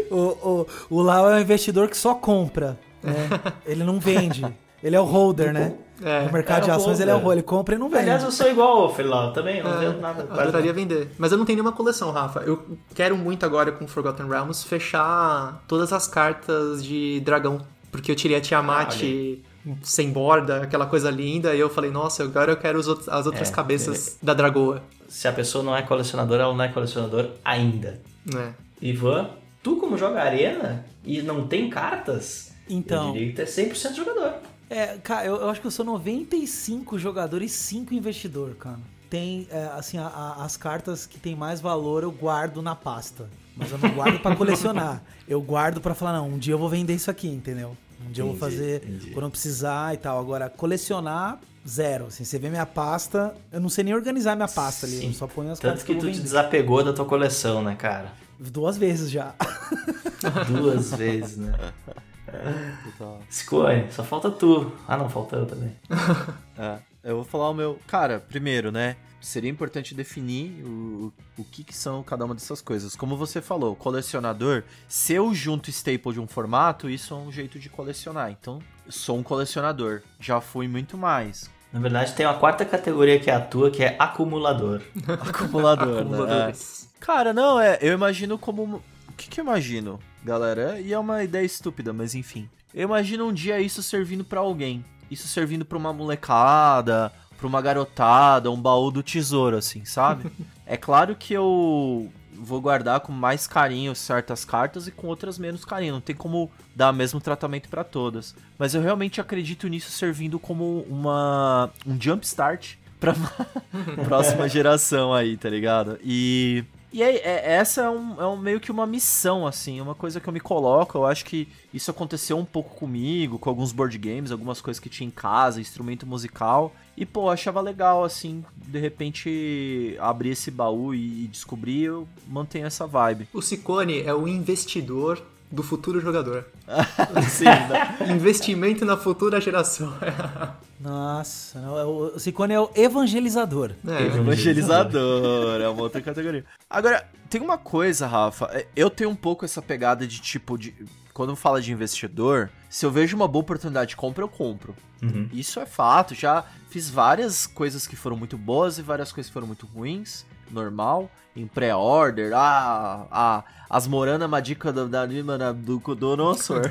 O, o, o Lau é um investidor que só compra. né? [LAUGHS] Ele não vende. Ele é o holder, né? É, no mercado é de o ações ele é o holder. holder. Ele compra e não vende. Aliás, eu sou igual ao Felau, também, não É, vendo nada. adoraria nada. vender. Mas eu não tenho nenhuma coleção, Rafa. Eu quero muito agora com Forgotten Realms fechar todas as cartas de dragão. Porque eu tirei a Tiamat Ah, sem borda, aquela coisa linda, e eu falei, nossa, agora eu quero outros- as outras É, cabeças da dragoa. Se a pessoa não é colecionador, ela não é colecionador ainda. né? Ivan, tu como joga arena e não tem cartas, Então. eu diria que tu é 100% jogador. É, cara, eu, eu acho que eu sou 95 jogador e 5 investidor, cara. Tem, é, assim, a- a- as cartas que tem mais valor eu guardo na pasta. Mas eu não guardo pra colecionar. [LAUGHS] Eu guardo pra falar, não, um dia eu vou vender isso aqui, entendeu? Um dia eu vou Entendi, fazer entendi. quando eu precisar e tal. Agora, colecionar, zero. Assim, você vê minha pasta, eu não sei nem organizar minha pasta ali. Sim. Eu só ponho as Tanto cartas que que eu tu vou te vender. desapegou da tua coleção, né, cara? Duas vezes já. Duas vezes, né? [LAUGHS] Scone, só falta tu. Ah, não, falta eu também. [LAUGHS] É, eu vou falar o meu. Cara, primeiro, né? Seria importante definir o, o que, que são cada uma dessas coisas. Como você falou, colecionador, se eu junto staple de um formato, isso é um jeito de colecionar. Então, sou um colecionador. Já fui muito mais. Na verdade, tem uma quarta categoria que é a tua, que é acumulador. [LAUGHS] Acumulador, né? É. Cara, não, é. Eu imagino como. O que, que eu imagino, galera? E é uma ideia estúpida, mas enfim. Eu imagino um dia isso servindo pra alguém. Isso servindo pra uma molecada, pra uma garotada, um baú do tesouro, assim, sabe? [LAUGHS] é claro que eu vou guardar com mais carinho certas cartas e com outras menos carinho. Não tem como dar o mesmo tratamento pra todas. Mas eu realmente acredito nisso servindo como uma um jump start pra [LAUGHS] próxima [LAUGHS] geração aí, tá ligado? E e aí, é- essa é, um, é um- meio que uma missão, assim, uma coisa que eu me coloco. Eu acho que isso aconteceu um pouco comigo, com alguns board games, algumas coisas que tinha em casa, instrumento musical. E, pô, achava legal, assim, de repente abrir esse baú e, e descobrir, eu mantenho essa vibe. O Ciccone é o investidor do futuro jogador. [LAUGHS] Sim? Investimento na futura geração. [LAUGHS] Nossa, não, é o o Cicone é o evangelizador. É, Evangelizador, é uma outra categoria. Agora, tem uma coisa, Rafa. é, Eu tenho um pouco essa pegada de tipo de. Quando fala de investidor, se eu vejo uma boa oportunidade de compra, eu compro. Uhum. Isso é fato. Já fiz várias coisas que foram muito boas e várias coisas que foram muito ruins. Normal. Em pré-order. Ah, ah, as Morana é uma dica do, da da- do Donosaur.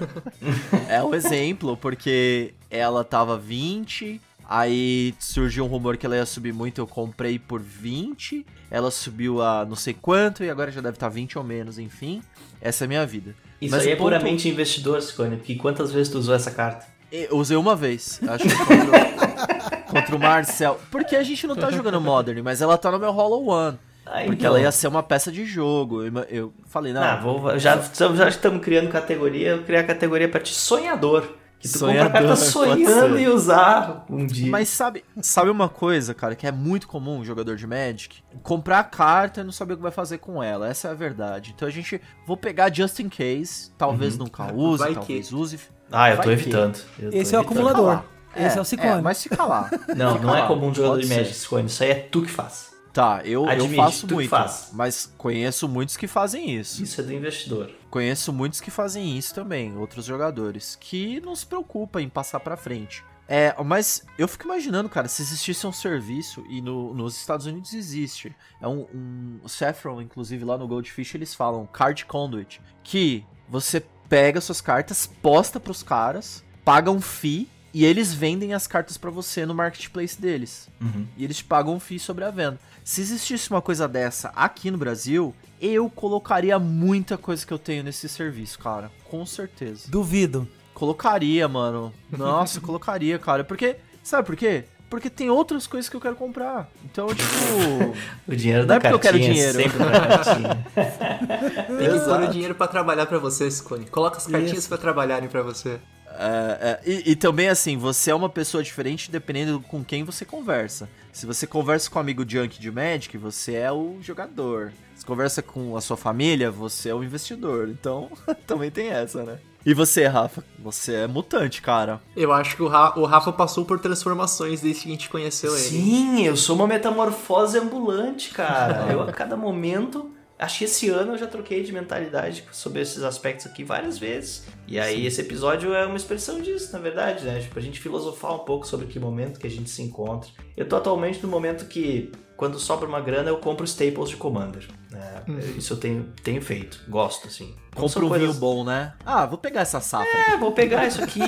[LAUGHS] é um exemplo, porque ela tava 20. Aí surgiu um rumor que ela ia subir muito, eu comprei por 20. Ela subiu a não sei quanto e agora já deve estar 20 ou menos, enfim. Essa é a minha vida. Isso Mas aí é ponto- puramente investidor, Scone, porque quantas vezes tu usou essa carta? Eu usei uma vez. Acho que [LAUGHS] contra o Marcel. Porque a gente não tá jogando Modern, mas ela tá no meu Hollow One. Ah, Porque então. ela ia ser uma peça de jogo. Eu, eu falei, não. Ah, vou, já, já estamos criando categoria, eu criar a categoria pra ti sonhador. Que tu Sonhador, compra a carta pode sonhando em usar um dia. Mas sabe, sabe uma coisa, cara, que é muito comum um jogador de Magic? Comprar a carta e não saber o que vai fazer com ela. Essa é a verdade. Então a gente vou pegar just in case, talvez nunca use, Vai que. talvez use. ah, eu tô vai que. evitando. Eu tô Esse é o evitando. acumulador. Fica Esse é o Ciclone. mas fica lá. Não, Fica não é lá. comum um jogador Pode de. Magic Scone, isso aí é tu que faz. Tá, eu, eu Admite, faço tu que muito. faz. Mas conheço muitos que fazem isso. Isso é do investidor. Conheço muitos que fazem isso também, outros jogadores, que não se preocupam em passar pra frente. É, mas eu fico imaginando, cara, se existisse um serviço, e no- nos Estados Unidos existe, é um, um o Saffron, inclusive lá no Goldfish, eles falam Card Conduit, que você pega suas cartas, posta pros caras, paga um fee, e eles vendem as cartas pra você no marketplace deles. Uhum. E eles te pagam um fee sobre a venda. Se existisse uma coisa dessa aqui no Brasil, eu colocaria muita coisa que eu tenho nesse serviço, cara. Com certeza. Duvido. Colocaria, mano. Nossa, [LAUGHS] colocaria, cara. Porque. Sabe por quê? Porque tem outras coisas que eu quero comprar. Então, tipo. [LAUGHS] O dinheiro Não da é porque eu quero dinheiro. sempre cartinha. [LAUGHS] Tem que pôr o dinheiro pra trabalhar pra você, Scone. Coloca as cartinhas Isso. pra trabalharem pra você. É, é, e, e também, assim, você é uma pessoa diferente dependendo com quem você conversa. Se você conversa com um amigo junk de Magic, você é o jogador. Se conversa com a sua família, você é o investidor. Então, [LAUGHS] também tem essa, né? E você, Rafa? Você é mutante, cara. Eu acho que o, Ra- o Rafa passou por transformações desde que a gente conheceu ele. Sim, eu sou uma metamorfose ambulante, cara. Eu a cada momento. Acho que esse ano eu já troquei de mentalidade sobre esses aspectos aqui várias vezes. E aí esse episódio é uma expressão disso, na verdade, né? Tipo, a gente filosofar um pouco sobre que momento que a gente se encontra. Eu tô atualmente no momento que, quando sobra uma grana, eu compro staples de Commander. né? Isso eu tenho, tenho feito. Gosto, assim. Não são Compra um coisas- vinho bom, né? Ah, vou pegar essa safra. é, vou pegar isso [LAUGHS] aqui.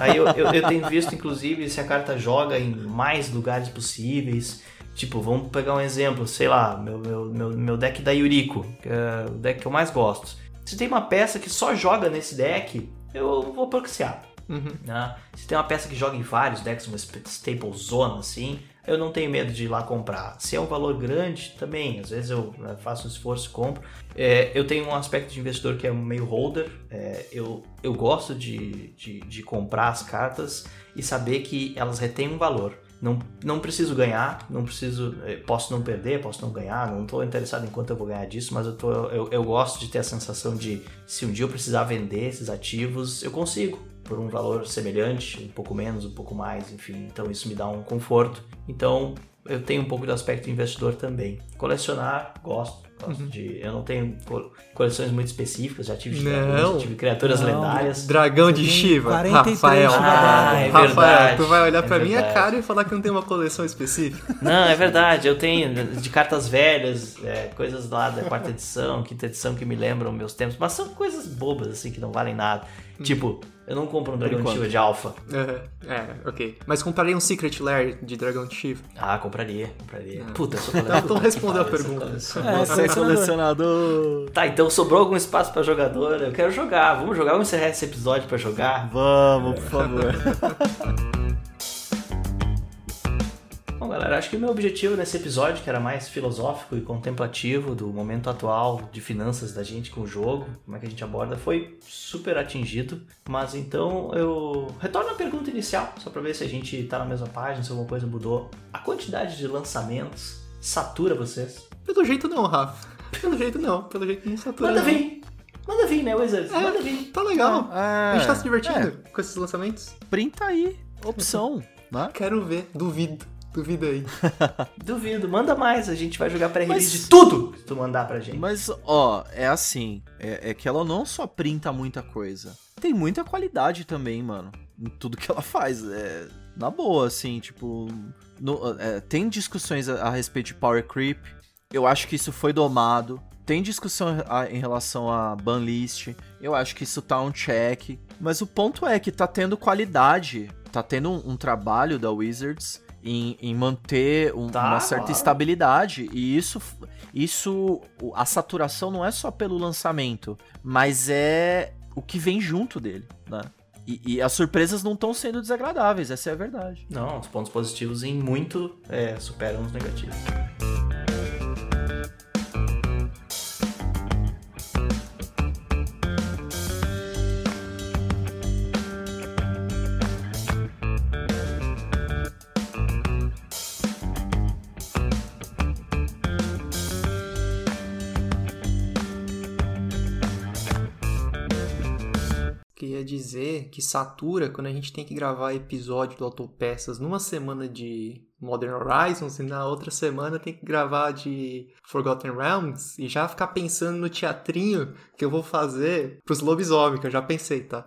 Aí eu, eu, eu tenho visto, inclusive, se a carta joga em mais lugares possíveis. Tipo, vamos pegar um exemplo, sei lá, meu, meu, meu, meu deck da Yuriko, que é o deck que eu mais gosto. Se tem uma peça que só joga nesse deck, eu vou proxiar. Uhum. né? Se tem uma peça que joga em vários decks, uma staple zona assim, eu não tenho medo de ir lá comprar. Se é um valor grande, também, às vezes eu né, faço um esforço e compro. É, eu tenho um aspecto de investidor que é meio holder. É, eu, eu gosto de, de, de comprar as cartas e saber que elas retêm um valor. Não, não preciso ganhar, não preciso. eh, Posso não perder, posso não ganhar, não estou interessado em quanto eu vou ganhar disso, mas eu, tô, eu, eu gosto de ter a sensação de se um dia eu precisar vender esses ativos, eu consigo por um valor semelhante, um pouco menos, um pouco mais, enfim. Então isso me dá um conforto. Então eu tenho um pouco do aspecto investidor também. Colecionar, gosto. Gosto de. Eu não tenho co- coleções muito específicas, já tive, dragões, já tive criaturas Não. lendárias. Dragão de Shiva. 43 Rafael. Ah, Dragon. é Rafael, verdade, tu vai olhar é pra minha verdade. cara e falar que não tem uma coleção específica? Não, é verdade, eu tenho de cartas velhas, é, coisas lá da quarta edição, quinta edição que me lembram meus tempos, mas são coisas bobas, assim, que não valem nada. Tipo, eu não compro um enquanto. Shiva de alfa. Aham, É, ok. Mas compraria um Secret Lair de Dragão de Shiva? Ah, compraria, compraria. Puta, eu sou Então, colecionador. então respondeu a pergunta. É, Você é colecionador. Tá, então sobrou algum espaço pra jogador? Eu quero jogar. Vamos jogar? Vamos encerrar esse episódio pra jogar? Vamos, por favor. [LAUGHS] Bom, galera, acho que o meu objetivo nesse episódio, que era mais filosófico e contemplativo do momento atual de finanças da gente com o jogo, como é que a gente aborda, foi super atingido. Mas então eu retorno à pergunta inicial, só pra ver se a gente tá na mesma página, se alguma coisa mudou. A quantidade de lançamentos satura vocês? Pelo jeito não, Rafa. Pelo jeito não. Pelo jeito não satura. Manda vir! Manda vir, né, Wizards? É, Manda vir! Tá legal. É, a gente tá se divertindo é, com esses lançamentos. printa aí, opção, né? Quero ver. Duvido. Duvido aí. [LAUGHS] Duvido, manda mais, a gente vai jogar pré-release de tudo que tu mandar pra gente. Mas, ó, é assim, é, é que ela não só printa muita coisa, tem muita qualidade também, mano, em tudo que ela faz, é, na boa, assim, tipo, no- é, tem discussões a, a respeito de power creep, eu acho que isso foi domado, tem discussão em relação a ban list, eu acho que isso tá um check, mas o ponto é que tá tendo qualidade, tá tendo um, um trabalho da Wizards em, em manter um- Tá, uma certa claro. estabilidade, e isso isso, a saturação não é só pelo lançamento, mas é o que vem junto dele, né? E, e as surpresas não estão sendo desagradáveis, essa é a verdade. Não, os pontos positivos em muito é, superam os negativos. Dizer que satura quando a gente tem que gravar episódio do Autopeças numa semana de Modern Horizons e na outra semana tem que gravar de Forgotten Realms e já ficar pensando no teatrinho que eu vou fazer pros lobisomens, que eu já pensei, tá?